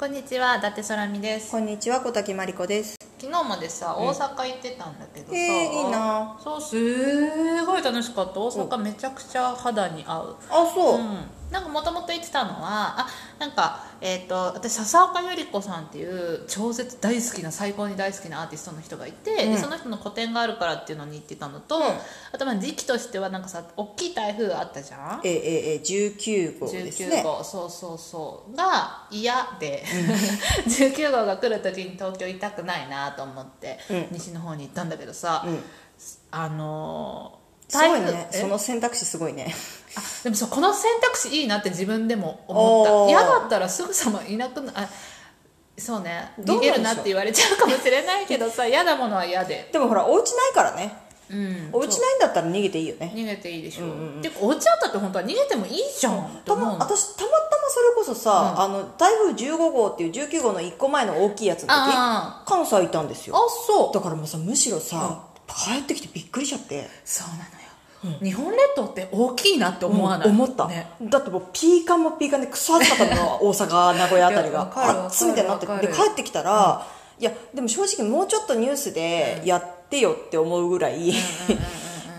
こんにちは伊達空美です。こんにちは小滝真理子です。昨日までさ大阪行ってたんだけどさ、えーいいな。そうすごい楽しかった。大阪めちゃくちゃ肌に合う。あそう、うん、なんかもともと言ってたのはあなんか、えー、と私笹岡百合子さんっていう超絶大好きな最高に大好きなアーティストの人がいて、うん。でその人の個展があるからっていうのに行ってたのと、あとまあ時期としてはなんかさ大きい台風あったじゃん？えええ19号です19ね号そうそうそうが嫌で、19号が来る時に東京いたくないなと思って、うん。西の方に行ったんだけどさ、うん。あのーすごいね。え？その選択肢すごいね。あでもそうこの選択肢いいなって自分でも思った。嫌だったらすぐさまいなくなあそうね。逃げるなって言われちゃうかもしれないけどさ嫌なものは嫌で、でもほらお家ないからね。うん、お家ないんだったら逃げていいよね。逃げていいでしょ、うんうんうん。でお家あったって本当は逃げてもいいじゃんたま私たまたまそれこそさ、あの台風15号っていう19号の1個前の大きいやつの時あ関西いたんですあよそう。だからもうさむしろさ、帰ってきてびっくりしちゃって。そうなのよ、日本列島って大きいなって思わない、うん思った、ね。だってもうピーカンもピーカンでクソ暑かったの。大阪名古屋あたりが。いやわかるわかる暑みたいになって。で帰ってきたら、いやでも正直もうちょっとニュースでやってよって思うぐらい、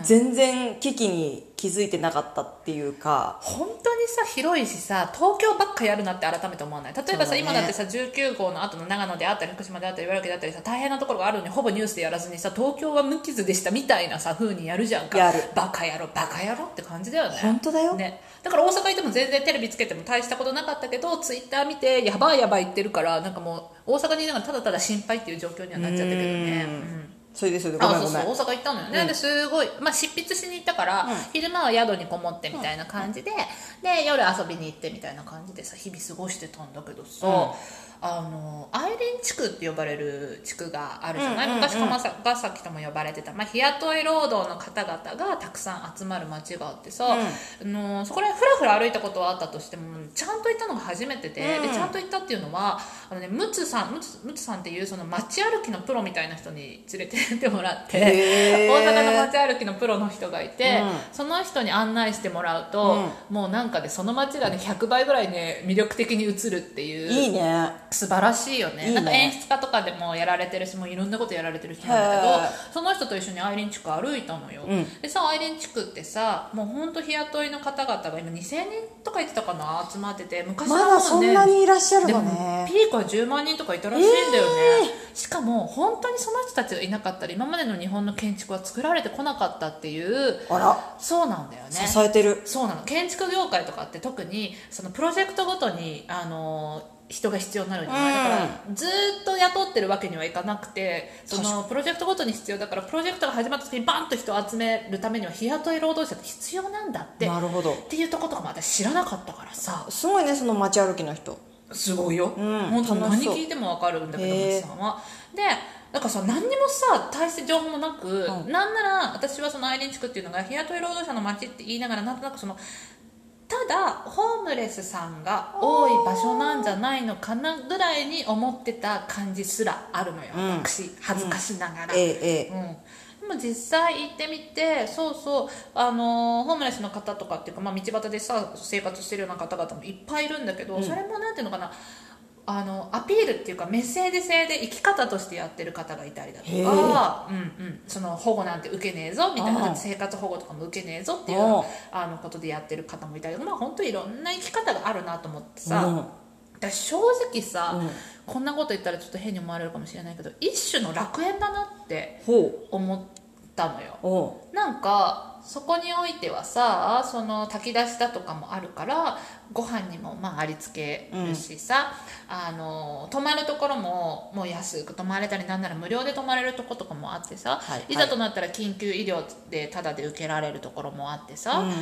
全然危機に気づいてなかったっていうか。本当にさ広いしさ東京ばっかやるなって改めて思わない？例えばさ、ね。今だってさ19号の後の長野であったり福島であったり茨城であったりさ大変なところがあるのにほぼニュースでやらずにさ東京は無傷でしたみたいなさ風にやるじゃんか。やる。バカ野郎バカ野郎って感じだよね。本当だよ。ね、だから大阪行っても全然テレビつけても大したことなかったけどツイッター見てやばいやばい言ってるからなんかもう大阪にいながらただただ心配っていう状況にはなっちゃったけどね。うん。うんそれでそれでごめあそうんごめん。そう大阪行ったのよね、ですごい、まあ、執筆しに行ったから、昼間は宿にこもってみたいな感じで、で夜遊びに行ってみたいな感じでさ日々過ごしてたんだけどさ、あのアイリン地区って呼ばれる地区があるじゃない、うんうんうん。昔鎌崎とも呼ばれてた、まあ、日雇い労働の方々がたくさん集まる町があってさ、あのそこら辺ふらふら歩いたことはあったとしてもちゃんと行ったのが初めてで,、うん。でちゃんと行ったっていうのはあの、ね、ムツさんムツムツさんっていうその街歩きのプロみたいな人に連れてってもらって大阪の街歩きのプロの人がいて、うん。その人に案内してもらうと、もうなんかでその街がね100倍ぐらいね魅力的に映るっていう。いいね素晴らしいよね。ね。なんか演出家とかでもやられてるしもういろんなことやられてる人なんだけどその人と一緒にアイリン地区歩いたのよ、うん。でさアイリン地区ってさもうほんと日雇いの方々が今2000人とか言ってたかな？集まってて昔はもうねまだそんなにいらっしゃるのね。ピークは10万人とかいたらしいんだよね、しかも本当にその人たちがいなかったら今までの日本の建築は作られてこなかったっていうあら。そうなんだよね。支えてる。そうなの。建築業界とかって特にそのプロジェクトごとにあの人が必要になるじゃな。い、うん。だからずーっと雇ってるわけにはいかなくてそのプロジェクトごとに必要だからプロジェクトが始まった時にバンと人を集めるためには日雇い労働者って必要なんだって。なるほど。っていうとことかも私知らなかったからさ。すごいねその街歩きの人。すごいよ、うん本当何聞いても分かるんだけどへー。松さんは。でなんかさ何にもさ大して情報もなく、うん。なんなら私はそのアイリン地区っていうのが日雇い労働者の街って言いながらなんとなくそのただホームレスさんが多い場所なんじゃないのかなぐらいに思ってた感じすらあるのよ、うん。私。恥ずかしながら、ええええ。うん、でも実際行ってみてそうそう。あのーホームレスの方とかっていうか、まあ、道端でさ生活してるような方々もいっぱいいるんだけど、うん。それもなんていうのかなあのアピールっていうかメッセージ性で生き方としてやってる方がいたりだとへか、うんうん、その保護なんて受けねえぞみたいな生活保護とかも受けねえぞっていうああ。のことでやってる方もいたりまあ本当いろんな生き方があるなと思ってさ、うん。私正直さ、うん。こんなこと言ったらちょっと変に思われるかもしれないけど一種の楽園だなってほ思ったのよ。なんかそこにおいてはさその炊き出しだとかもあるからご飯にもまあありつけるしさ、あの泊まるところももう安く泊まれたりなんなら無料で泊まれるとことかもあってさ、はいいざとなったら緊急医療でタダで受けられるところもあってさ、うん。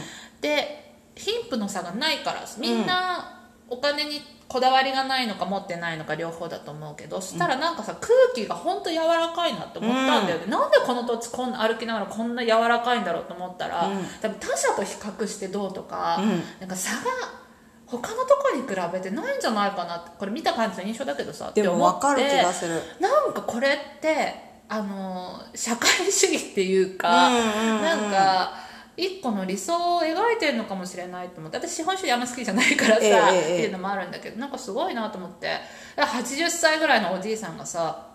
で貧富の差がないからみんなお金にこだわりがないのか持ってないのか両方だと思うけどそしたらなんかさ空気が本当柔らかいなって思ったんだよね、なんでこの土地こんな歩きながらこんな柔らかいんだろうと思ったら、うん。多分他者と比較してどうとか、うん。なんか差が他のとこに比べてないんじゃないかなってこれ見た感じの印象だけどさでも分かる気って思ってがする。なんかこれってあの社会主義っていうか、うんうんうん。なんか一個の理想を描いてるのかもしれないと思って。私資本主義あんま好きじゃないからさ、ええええっていうのもあるんだけどなんかすごいなと思って。80歳ぐらいのおじいさんがさ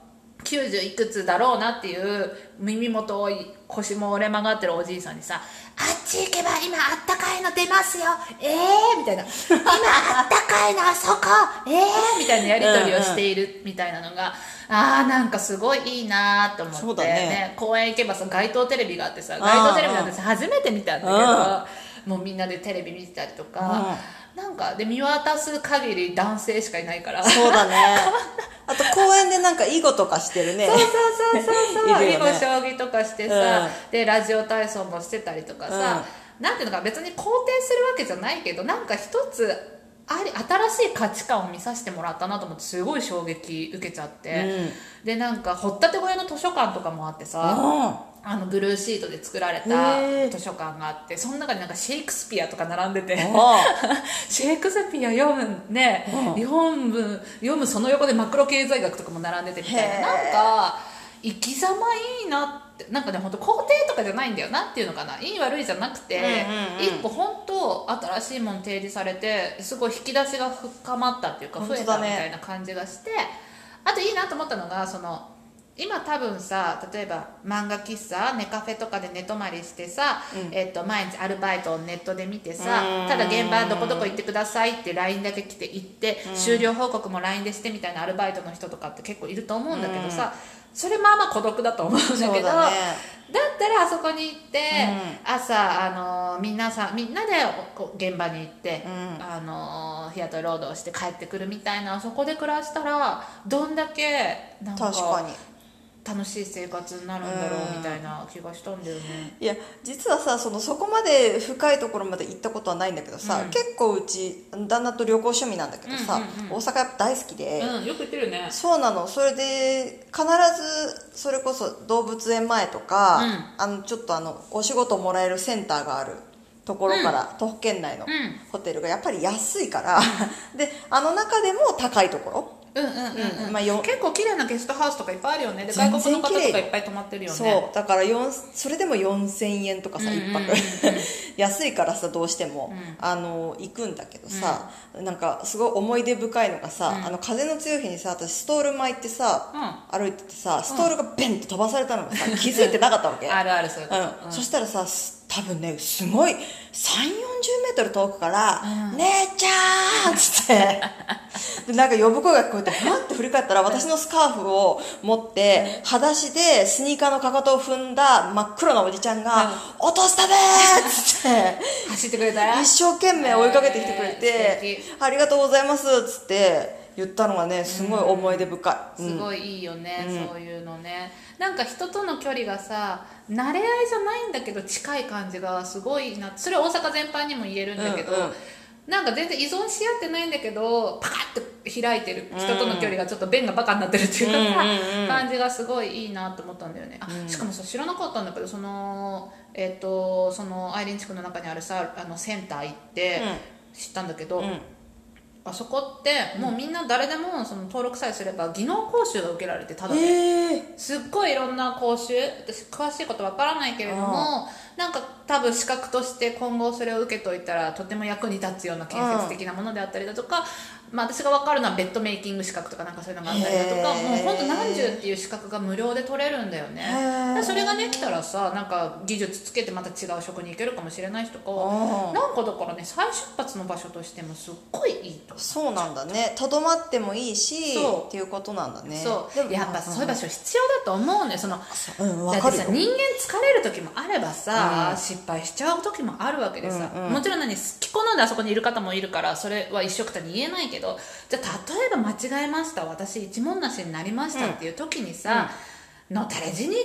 90いくつだろうなっていう耳元を腰も折れ曲がってるおじいさんにさ「あっち行けば今あったかいの出ますよ。ええー」みたいな「今あったかいのあそこ。ええー」みたいな。やり取りをしているみたいなのが、あーなんかすごいいいなと思って、そうだね。公園行けばさ街頭テレビがあってさ街頭テレビなんてさ初めて見たんだけどもうみんなでテレビ見てたりとか、なんかで見渡す限り男性しかいないから。そうだね。あと公園でなんか囲碁とかしてるね。そうそうそうそうそう、囲碁ね将棋とかしてさ、でラジオ体操もしてたりとかさ、なんていうのか別に肯定するわけじゃないけどなんか一つあり新しい価値観を見させてもらったなと思ってすごい衝撃受けちゃって、でなんか掘ったて小屋の図書館とかもあってさ、うあのブルーシートで作られた図書館があってその中になんかシェイクスピアとか並んでて。ん シェイクスピア読むね、読む読むその横でマクロ経済学とかも並んでてみたいな。なんか生き様いいなってなんかね本当肯定とかじゃないんだよなっていうのかな。いい悪いじゃなくて、うんうんうん。一個本当新しいもの提示されてすごい引き出しが深まったっていうか増えたみたいな感じがして、あといいなと思ったのがその今多分さ例えば漫画喫茶ネカフェとかで寝泊まりしてさ、えっと毎日アルバイトをネットで見てさうん。ただ現場どこどこ行ってくださいって LINE だけ来て行って終了報告も LINE でしてみたいなアルバイトの人とかって結構いると思うんだけどさそれまあまあ孤独だと思うんだけどだね。だったらあそこに行って、朝あの皆さんみんなで現場に行って、あの日雇い労働して帰ってくるみたいなあそこで暮らしたらどんだけなんか確かに楽しい生活になるんだろうみたいな気がしたんだよね。いや実はさそのそこまで深いところまで行ったことはないんだけどさ、うん。結構うち旦那と旅行趣味なんだけどさ、うんうんうん大阪やっぱ大好きで、うん、よく言ってるよね。そうなの。それで必ずそれこそ動物園前とか、あのちょっとあのお仕事もらえるセンターがあるところから、徒歩圏内のうん。ホテルがやっぱり安いから、であの中でも高いところうんうんうんうん。うんまあよ結構綺麗なゲストハウスとかいっぱいあるよね。で全外国の方とかいっぱい泊まってるよね。そう。だから4それでも4000円とかさうんうん一泊。安いからさどうしても、あの行くんだけどさ、なんかすごい思い出深いのがさ、あの風の強い日にさ私ストール巻いてさ、歩いててさストールがベンって飛ばされたのがさ、気づいてなかったわけ。あるあるそういうこと。うん。そしたらさす多分ねすごい3 4 0メートル遠くから「姉ちゃん!」っつって。でなんか呼ぶ声が聞こえてふって振り返ったら私のスカーフを持って裸足でスニーカーのかかとを踏んだ真っ黒なおじちゃんが「落としたべ!」っつって走ってくれた一生懸命追いかけてきてくれえーて素「ありがとうございます」っつって言ったのがねすごい思い出深い、すごいいいよね、そういうのね。なんか人との距離がさ慣れ合いじゃないんだけど近い感じがすごいな。それは大阪全般にも言えるんだけど、うんうん。なんか全然依存し合ってないんだけどパカッて開いてる。人との距離がちょっと弁がバカになってるっていうかさ、感じがすごいいいなと思ったんだよね。あ、しかもさ知らなかったんだけどそのえっ、とそのアイリン地区の中にあるさあのセンター行って知ったんだけど、んあそこってもうみんな誰でもその登録さえすれば技能講習が受けられてただで、ええすっごいいろんな講習私詳しいことわからないけれどもなんか多分資格として今後それを受けといたらとても役に立つような建設的なものであったりだとか、まあ、私が分かるのはベッドメイキング資格とかなんかそういうのがあったりだとかもう本当何十っていう資格が無料で取れるんだよね。それができたらさなんか技術つけてまた違う職に行けるかもしれない人とかなんかだからね再出発の場所としてもすっごいいいと。そうなんだね。とどまってもいいしっていうことなんだね。そう。でもやっぱそういう場所必要だと思うねそのう。んだってさ人間疲れる時もあればさ、失敗しちゃう時もあるわけでさ、うんうん。もちろん何好き好んであそこにいる方もいるからそれは一緒くたに言えないけどじゃあ例えば間違えました私一文なしになりましたっていう時にさ、のたれ死に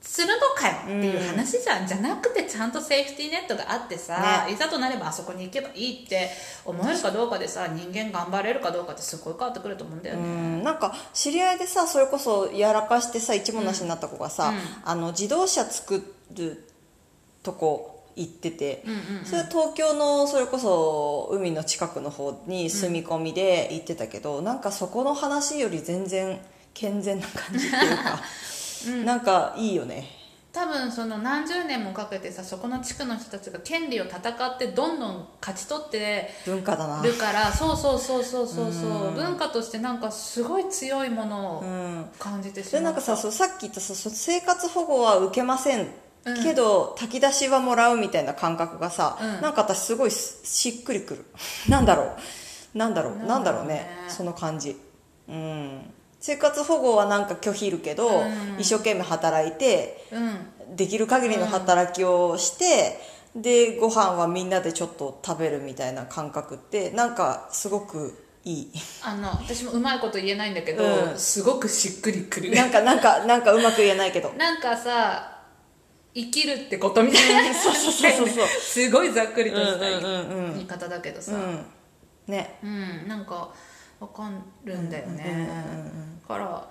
するのかよっていう話じゃん、じゃなくてちゃんとセーフティーネットがあってさ、いざとなればあそこに行けばいいって思えるかどうかでさ人間頑張れるかどうかってすごい変わってくると思うんだようね、ん。なんか知り合いでさそれこそやらかしてさ一文なしになった子がさ、あの自動車作るとこ行ってて、それ東京のそれこそ海の近くの方に住み込みで行ってたけど、なんかそこの話より全然健全な感じっていうか、なんかいいよね。多分その何十年もかけてさそこの地区の人たちが権利を戦ってどんどん勝ち取って文化だな。るからそうそうそうそうそうそう。文化としてなんかすごい強いものをうん。感じてしでまった。なんかさそうさっき言ったさ生活保護は受けません、けど炊き出しはもらうみたいな感覚がさ、うん。なんか私すごいしっくりくる。なんだろう。なんだろう。ななんんだろうね。その感じ。うん。生活保護はなんか拒否るけど、うん。一生懸命働いてうん。できる限りの働きをして、でご飯はみんなでちょっと食べるみたいな感覚ってなんかすごくいい。あの私もうまいこと言えないんだけど、うん。すごくしっくりくる。なんかなんかなんかうまく言えないけど。なんかさ生きるってことみたいな、そうそうそうそうそう。すごいざっくりとした言い方だけどさ。うん。ね。うん、なんかわかるんだよね、うんうんうんうんだから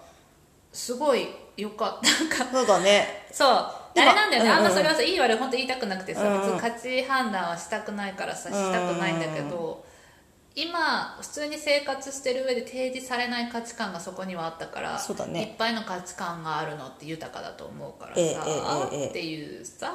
すごいよかった。なんかそうだね。そう。あ今れなんだよね、うんうんあんまそれはさいい悪い本当言いたくなくてさ、うんうん。別に価値判断はしたくないからさしたくないんだけど、今普通に生活してる上で提示されない価値観がそこにはあったからそうだね。いっぱいの価値観があるのって豊かだと思うからさ、ええええええっていうさ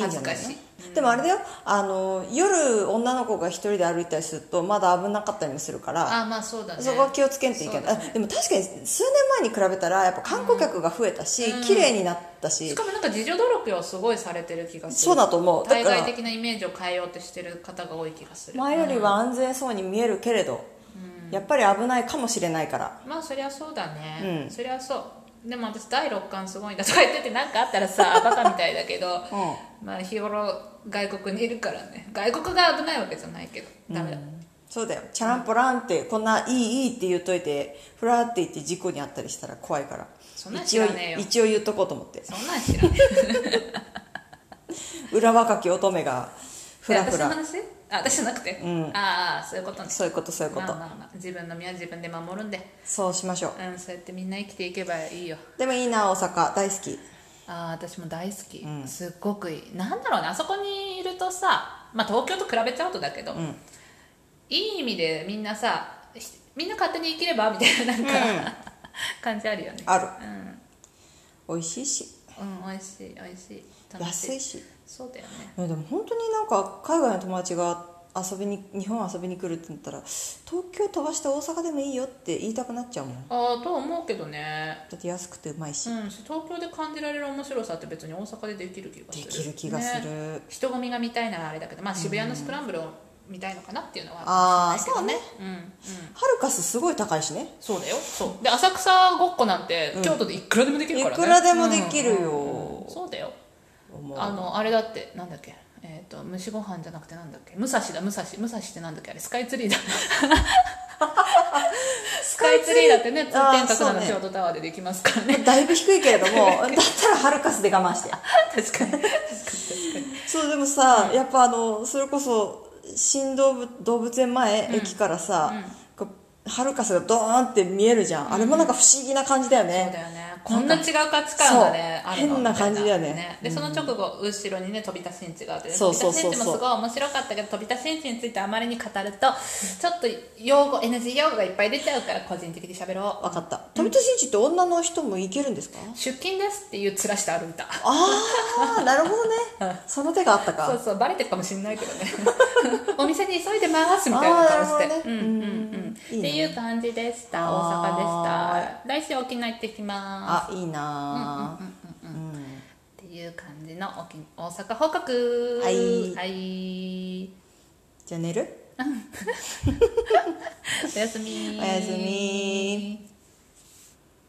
恥ずかしい。の？でもあれだよ。あの夜女の子が一人で歩いたりするとまだ危なかったりもするからあまあそうだね。そこは気をつけんといけな。い、ね。あでも確かに数年前に比べたらやっぱ観光客が増えたし、綺麗になったし。しかもなんか自助努力をすごいされてる気がする。そうだと思う。対外的なイメージを変えようとしてる方が多い気がする。前よりは安全そうに見えるけれど、やっぱり危ないかもしれないから。まあそりゃそうだね、うん。そりゃそうでも私第六感すごいんだとか言ってて何かあったらさ バカみたいだけど、まあ日頃外国にいるからね。外国が危ないわけじゃないけどダメだ、そうだよ。チャランポランってこんないいいいって言っといてふらって言って事故にあったりしたら怖いから。そんなん知一応らねえよ。一応言っとこうと思って。そんなん知らね 裏若き乙女がふえらふら。私の話？あ私じゃなくて、ん。ああそういうことね。そういうことそういうこと、まあまあまあ。自分の身は自分で守るんで。そうしましょう。うんそうやってみんな生きていけばいいよ。でもいいな大阪。大好き。ああ私も大好き、すっごくいい。なんだろうね。あそこにいるとさ、まあ、東京と比べちゃうとだけど、いい意味でみんなさひみんな勝手に生きればみたいななんか、感じあるよね。ある。うん、美味しいしうん、美味しい美味しい。安いし。そうだよね。でも本当になんか海外の友達が遊びに日本遊びに来るって言ったら東京飛ばして大阪でもいいよって言いたくなっちゃうもん。だああと思うけどね。って安くてうまいし、うん東京で感じられる面白さって別に大阪でできる気がすでるきる気がする、ね。人混みが見たいならあれだけどまあ渋谷のスクランブルを見たいのかなっていうのはあーるかもしれないけどね。うんうん。ハルカスすごい高いしね。そうだよ。そう。で浅草ごっこなんて、京都でいくらでもできるからね。いくらでもできるよ。うんうん。うんそうだよ。あのあれだってなんだっけ？えっ、と蒸しご飯じゃなくてなんだっけ？武蔵だ武蔵。武蔵ってなんだっけ？あれスカイツリーだ。スカイツリーだってね通天閣なのそうね。京都タワーでできますからね。だいぶ低いけれども だったらハルカスで我慢して。確かに。確かに。確かに。そうでもさ、やっぱあのそれこそ新動物動物園前、駅からさ、こうハルカスがドーンって見えるじゃん、あれもなんか不思議な感じだよそうね、だよね。こんな違う価値観がねあるの変な感じだよね。みたいなでその直後後ろにね飛び出しんちがあってう飛そうそうそう。び出しんちもすごい面白かったけど飛び出しんちについてあまりに語るとちょっと用語 NG 用語がいっぱい出ちゃうから個人的に喋ろう分かった富田新地って女の人も行けるんですか、出勤ですっていう面して歩いたああなるほどねその手があったかそうそうバレてるかもしれないけどねお店に急いでますみたいな顔して、ねうんうんうんうんいいねっていう感じでした。大は阪でした。来週沖縄行ってきまあいいなすっていう感じの沖大阪報告。はい。はい。じゃあ寝る？おやすみおやすみ